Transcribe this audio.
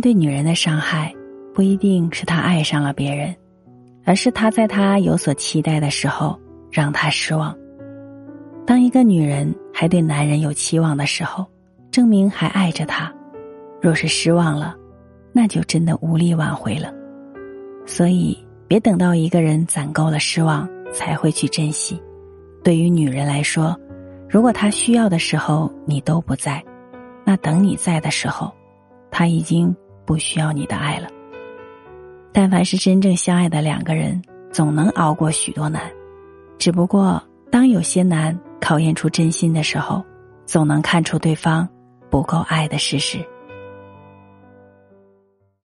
对女人的伤害，不一定是他爱上了别人，而是他在他有所期待的时候让他失望。当一个女人还对男人有期望的时候，证明还爱着他；若是失望了，那就真的无力挽回了。所以，别等到一个人攒够了失望才会去珍惜。对于女人来说，如果她需要的时候你都不在，那等你在的时候，她已经不需要你的爱了。但凡是真正相爱的两个人，总能熬过许多难。只不过，当有些难考验出真心的时候，总能看出对方不够爱的事实。